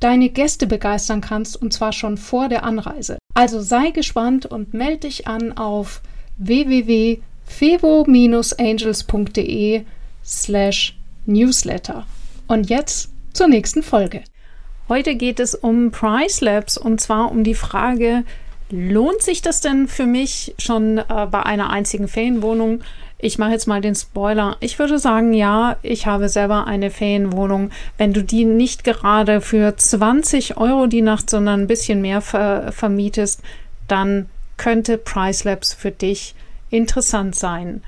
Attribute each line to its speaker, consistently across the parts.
Speaker 1: deine Gäste begeistern kannst, und zwar schon vor der Anreise. Also sei gespannt und melde dich an auf www.fevo-angels.de slash newsletter. Und jetzt zur nächsten Folge. Heute geht es um Price Labs und zwar um die Frage, lohnt sich das denn für mich schon äh, bei einer einzigen Ferienwohnung? Ich mache jetzt mal den Spoiler. Ich würde sagen, ja, ich habe selber eine Ferienwohnung. Wenn du die nicht gerade für 20 Euro die Nacht, sondern ein bisschen mehr ver vermietest, dann könnte Price Labs für dich interessant sein.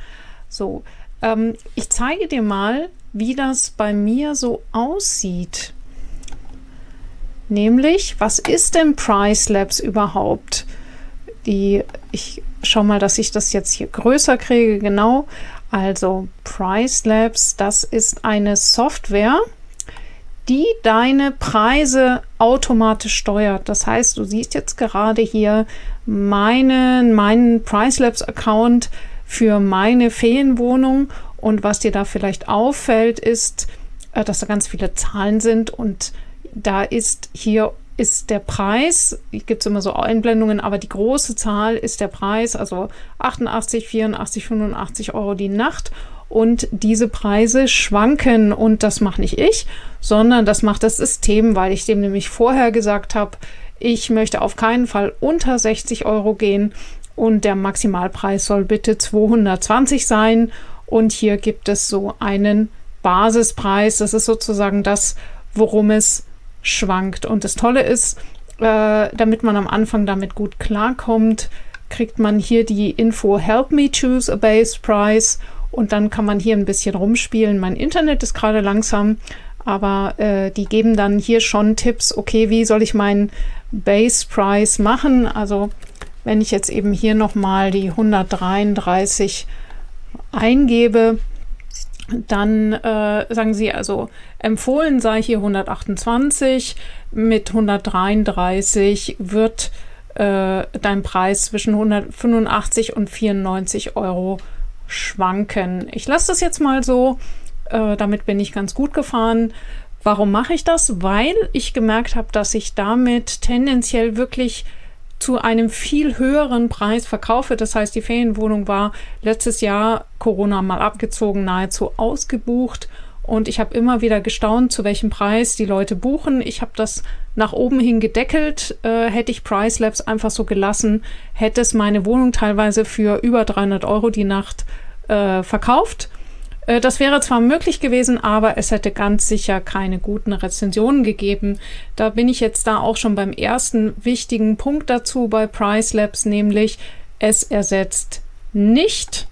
Speaker 1: So, ähm, ich zeige dir mal, wie das bei mir so aussieht. Nämlich, was ist denn Price Labs überhaupt? Die, ich schau mal, dass ich das jetzt hier größer kriege, genau. Also Price Labs, das ist eine Software, die deine Preise automatisch steuert. Das heißt, du siehst jetzt gerade hier meinen, meinen Price Labs Account für meine Ferienwohnung und was dir da vielleicht auffällt, ist, äh, dass da ganz viele Zahlen sind und da ist hier ist der Preis, gibt es immer so Einblendungen, aber die große Zahl ist der Preis, also 88, 84, 85 Euro die Nacht. Und diese Preise schwanken und das mache nicht ich, sondern das macht das System, weil ich dem nämlich vorher gesagt habe, ich möchte auf keinen Fall unter 60 Euro gehen und der Maximalpreis soll bitte 220 sein. Und hier gibt es so einen Basispreis. Das ist sozusagen das, worum es schwankt. Und das Tolle ist, äh, damit man am Anfang damit gut klarkommt, kriegt man hier die Info Help me choose a base price und dann kann man hier ein bisschen rumspielen. Mein Internet ist gerade langsam, aber äh, die geben dann hier schon Tipps, okay, wie soll ich meinen Base Price machen? Also wenn ich jetzt eben hier nochmal die 133 eingebe, dann äh, sagen sie also, empfohlen sei hier 128, mit 133 wird äh, dein Preis zwischen 185 und 94 Euro schwanken. Ich lasse das jetzt mal so, äh, damit bin ich ganz gut gefahren. Warum mache ich das? Weil ich gemerkt habe, dass ich damit tendenziell wirklich zu einem viel höheren Preis verkaufe. Das heißt, die Ferienwohnung war letztes Jahr Corona mal abgezogen, nahezu ausgebucht. Und ich habe immer wieder gestaunt, zu welchem Preis die Leute buchen. Ich habe das nach oben hin gedeckelt. Äh, hätte ich Price Labs einfach so gelassen, hätte es meine Wohnung teilweise für über 300 Euro die Nacht äh, verkauft. Äh, das wäre zwar möglich gewesen, aber es hätte ganz sicher keine guten Rezensionen gegeben. Da bin ich jetzt da auch schon beim ersten wichtigen Punkt dazu bei Price Labs, nämlich es ersetzt nicht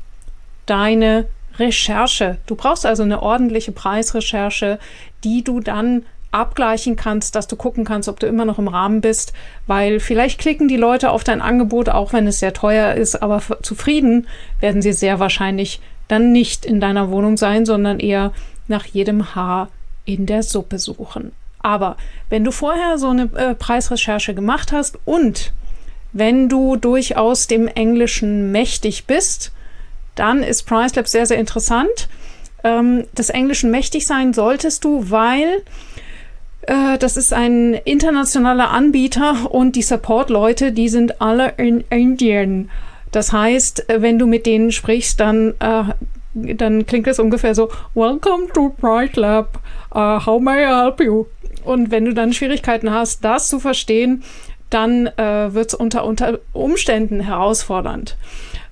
Speaker 1: deine Recherche. Du brauchst also eine ordentliche Preisrecherche, die du dann abgleichen kannst, dass du gucken kannst, ob du immer noch im Rahmen bist, weil vielleicht klicken die Leute auf dein Angebot, auch wenn es sehr teuer ist, aber zufrieden werden sie sehr wahrscheinlich dann nicht in deiner Wohnung sein, sondern eher nach jedem Haar in der Suppe suchen. Aber wenn du vorher so eine äh, Preisrecherche gemacht hast und wenn du durchaus dem Englischen mächtig bist, dann ist PriceLab sehr, sehr interessant. Ähm, des Englischen mächtig sein solltest du, weil äh, das ist ein internationaler Anbieter und die Support-Leute, die sind alle in Indien. Das heißt, äh, wenn du mit denen sprichst, dann, äh, dann klingt es ungefähr so, Welcome to Bright Lab, uh, how may I help you? Und wenn du dann Schwierigkeiten hast, das zu verstehen, dann äh, wird es unter, unter Umständen herausfordernd.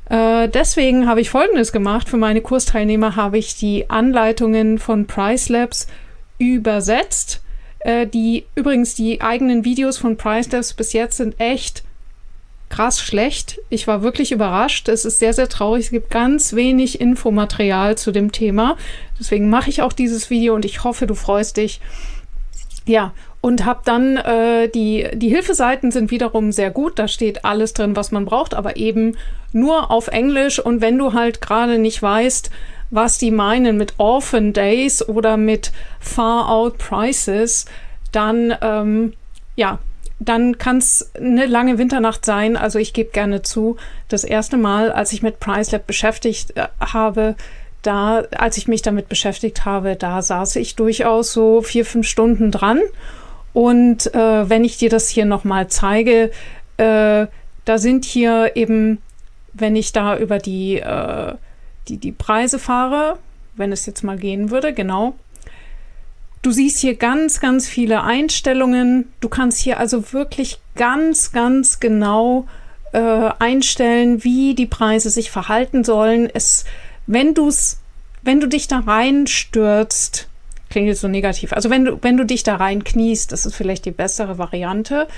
Speaker 1: Äh, deswegen habe ich Folgendes gemacht. Für meine Kursteilnehmer habe ich die Anleitungen von Price Labs übersetzt. Äh, die übrigens die eigenen Videos von Price Labs bis jetzt sind echt krass schlecht. Ich war wirklich überrascht. Es ist sehr, sehr traurig. Es gibt ganz wenig Infomaterial zu dem Thema. Deswegen mache ich auch dieses Video und ich hoffe, du freust dich. Ja, und habe dann äh, die, die Hilfeseiten sind wiederum sehr gut. Da steht alles drin, was man braucht, aber eben nur auf Englisch. Und wenn du halt gerade nicht weißt, was die meinen mit Orphan Days oder mit Far Out Prices, dann ähm, ja, dann kann es eine lange Winternacht sein. Also ich gebe gerne zu, das erste Mal, als ich mit PriceLab beschäftigt äh, habe, da, als ich mich damit beschäftigt habe, da saß ich durchaus so vier, fünf Stunden dran. Und äh, wenn ich dir das hier nochmal zeige, äh, da sind hier eben, wenn ich da über die, äh, die, die Preise fahre, wenn es jetzt mal gehen würde, genau, Du siehst hier ganz, ganz viele Einstellungen. Du kannst hier also wirklich ganz, ganz genau äh, einstellen, wie die Preise sich verhalten sollen. Es, wenn du's, wenn du dich da reinstürzt, klingt jetzt so negativ. Also wenn du, wenn du dich da rein kniest, das ist vielleicht die bessere Variante,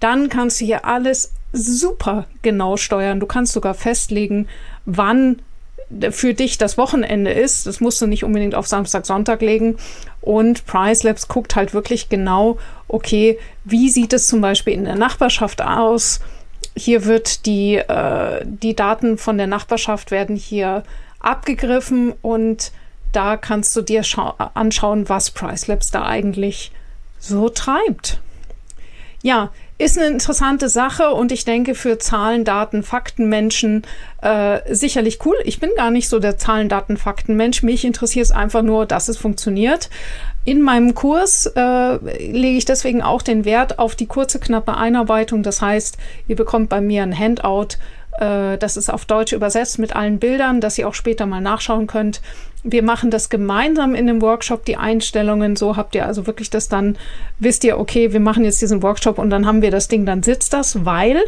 Speaker 1: dann kannst du hier alles super genau steuern. Du kannst sogar festlegen, wann für dich das Wochenende ist. Das musst du nicht unbedingt auf Samstag, Sonntag legen. Und Price Labs guckt halt wirklich genau, okay, wie sieht es zum Beispiel in der Nachbarschaft aus? Hier wird die, äh, die Daten von der Nachbarschaft werden hier abgegriffen und da kannst du dir anschauen, was Price Labs da eigentlich so treibt. Ja, ist eine interessante Sache und ich denke für Zahlen, Daten, Fakten Menschen äh, sicherlich cool. Ich bin gar nicht so der Zahlen, Daten, Fakten Mensch. Mich interessiert es einfach nur, dass es funktioniert. In meinem Kurs äh, lege ich deswegen auch den Wert auf die kurze, knappe Einarbeitung. Das heißt, ihr bekommt bei mir ein Handout, äh, das ist auf Deutsch übersetzt mit allen Bildern, dass ihr auch später mal nachschauen könnt. Wir machen das gemeinsam in dem Workshop, die Einstellungen. So habt ihr also wirklich das dann, wisst ihr, okay, wir machen jetzt diesen Workshop und dann haben wir das Ding, dann sitzt das, weil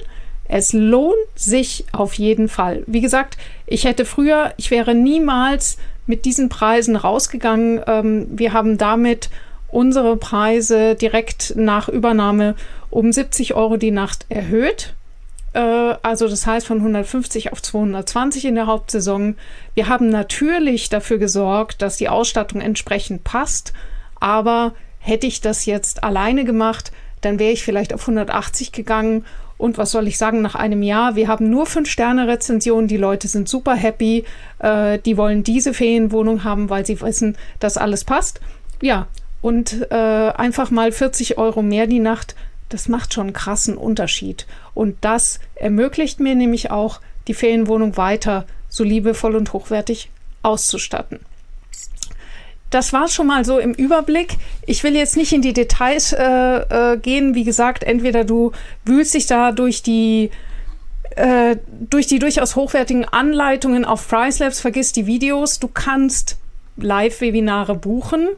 Speaker 1: es lohnt sich auf jeden Fall. Wie gesagt, ich hätte früher, ich wäre niemals mit diesen Preisen rausgegangen. Ähm, wir haben damit unsere Preise direkt nach Übernahme um 70 Euro die Nacht erhöht. Äh, also das heißt von 150 auf 220 in der Hauptsaison. Wir haben natürlich dafür gesorgt, dass die Ausstattung entsprechend passt, aber hätte ich das jetzt alleine gemacht, dann wäre ich vielleicht auf 180 gegangen. Und was soll ich sagen, nach einem Jahr, wir haben nur fünf Sterne Rezensionen, die Leute sind super happy, äh, die wollen diese Ferienwohnung haben, weil sie wissen, dass alles passt. Ja, und äh, einfach mal 40 Euro mehr die Nacht das macht schon einen krassen Unterschied. Und das ermöglicht mir nämlich auch, die Ferienwohnung weiter so liebevoll und hochwertig auszustatten. Das war schon mal so im Überblick. Ich will jetzt nicht in die Details äh, äh, gehen. Wie gesagt, entweder du wühlst dich da durch die äh, durch die durchaus hochwertigen Anleitungen auf Price Labs, vergiss die Videos. Du kannst Live-Webinare buchen.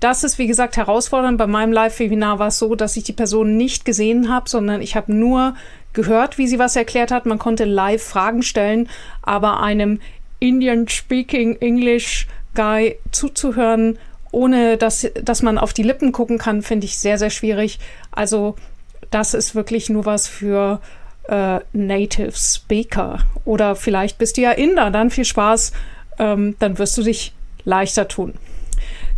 Speaker 1: Das ist, wie gesagt, herausfordernd. Bei meinem Live-Webinar war es so, dass ich die Person nicht gesehen habe, sondern ich habe nur gehört, wie sie was erklärt hat. Man konnte live Fragen stellen, aber einem Indian-speaking English Guy zuzuhören, ohne dass, dass man auf die Lippen gucken kann, finde ich sehr, sehr schwierig. Also das ist wirklich nur was für äh, Native Speaker. Oder vielleicht bist du ja Inder, dann viel Spaß, ähm, dann wirst du dich leichter tun.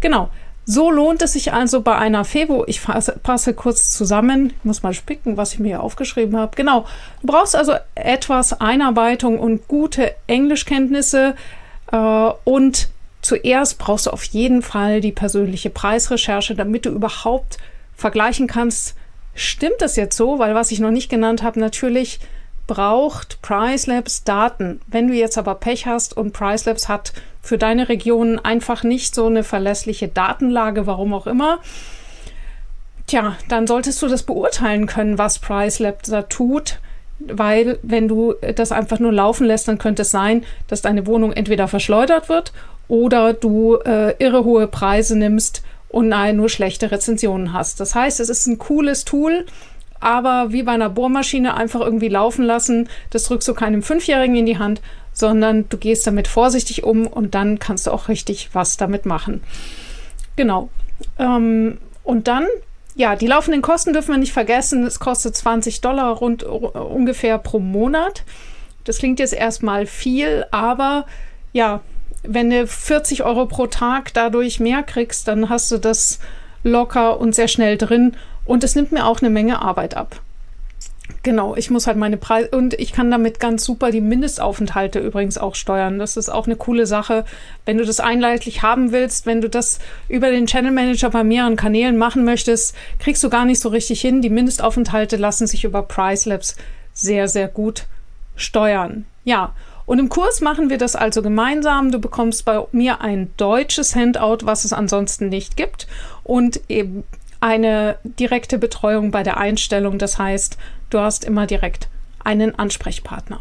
Speaker 1: Genau. So lohnt es sich also bei einer Fevo, ich fasse, passe kurz zusammen, ich muss mal spicken, was ich mir hier aufgeschrieben habe. Genau, du brauchst also etwas Einarbeitung und gute Englischkenntnisse äh, und zuerst brauchst du auf jeden Fall die persönliche Preisrecherche, damit du überhaupt vergleichen kannst, stimmt das jetzt so? Weil was ich noch nicht genannt habe, natürlich braucht PriceLabs Daten. Wenn du jetzt aber Pech hast und PriceLabs hat für deine Region einfach nicht so eine verlässliche Datenlage, warum auch immer, tja, dann solltest du das beurteilen können, was PriceLabs da tut. Weil wenn du das einfach nur laufen lässt, dann könnte es sein, dass deine Wohnung entweder verschleudert wird oder du äh, irre hohe Preise nimmst und nein, nur schlechte Rezensionen hast. Das heißt, es ist ein cooles Tool, aber wie bei einer Bohrmaschine einfach irgendwie laufen lassen. Das drückst du keinem Fünfjährigen in die Hand, sondern du gehst damit vorsichtig um und dann kannst du auch richtig was damit machen. Genau. Ähm, und dann, ja, die laufenden Kosten dürfen wir nicht vergessen. Es kostet 20 Dollar rund ungefähr pro Monat. Das klingt jetzt erstmal viel, aber ja, wenn du 40 Euro pro Tag dadurch mehr kriegst, dann hast du das locker und sehr schnell drin Und es nimmt mir auch eine Menge Arbeit ab. Genau, ich muss halt meine Preise und ich kann damit ganz super die Mindestaufenthalte übrigens auch steuern. Das ist auch eine coole Sache. Wenn du das einheitlich haben willst, wenn du das über den Channel Manager bei mehreren Kanälen machen möchtest, kriegst du gar nicht so richtig hin. Die Mindestaufenthalte lassen sich über Price Labs sehr, sehr gut steuern. Ja, und im Kurs machen wir das also gemeinsam. Du bekommst bei mir ein deutsches Handout, was es ansonsten nicht gibt. Und eben eine direkte Betreuung bei der Einstellung. Das heißt, du hast immer direkt einen Ansprechpartner.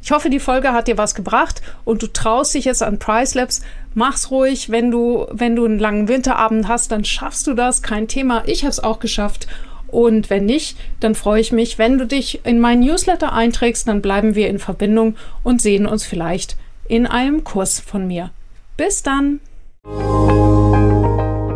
Speaker 1: Ich hoffe, die Folge hat dir was gebracht und du traust dich jetzt an Price Labs. Mach's ruhig, wenn du, wenn du einen langen Winterabend hast, dann schaffst du das, kein Thema. Ich habe es auch geschafft. Und wenn nicht, dann freue ich mich, wenn du dich in meinen Newsletter einträgst, dann bleiben wir in Verbindung und sehen uns vielleicht in einem Kurs von mir. Bis dann!